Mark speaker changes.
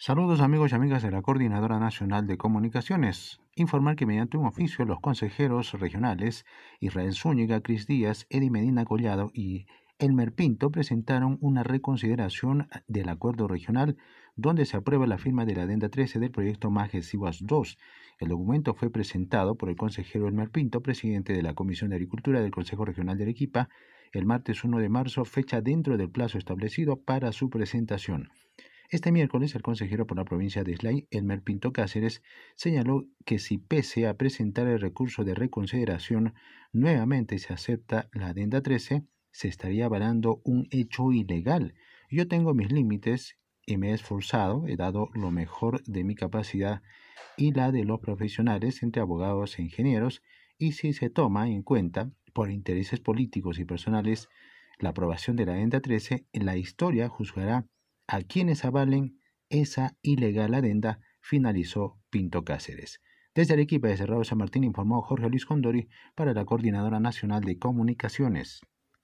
Speaker 1: Saludos amigos y amigas de la Coordinadora Nacional de Comunicaciones. Informar que mediante un oficio los consejeros regionales Israel Zúñiga, Cris Díaz, Eddie Medina Collado y Elmer Pinto presentaron una reconsideración del acuerdo regional donde se aprueba la firma de la adenda 13 del proyecto Majes Siwas 2. El documento fue presentado por el consejero Elmer Pinto, presidente de la Comisión de Agricultura del Consejo Regional de Arequipa, el martes 1 de marzo, fecha dentro del plazo establecido para su presentación. Este miércoles, el consejero por la provincia de Islay, Elmer Pinto Cáceres, señaló que si pese a presentar el recurso de reconsideración, nuevamente se acepta la adenda 13, se estaría avalando un hecho ilegal. Yo tengo mis límites y me he esforzado, he dado lo mejor de mi capacidad y la de los profesionales entre abogados e ingenieros, y si se toma en cuenta, por intereses políticos y personales, la aprobación de la adenda 13, la historia juzgará a quienes avalen esa ilegal adenda, finalizó Pinto Cáceres. Desde el equipo de Cerrado San Martín informó Jorge Luis Condori para la Coordinadora Nacional de Comunicaciones.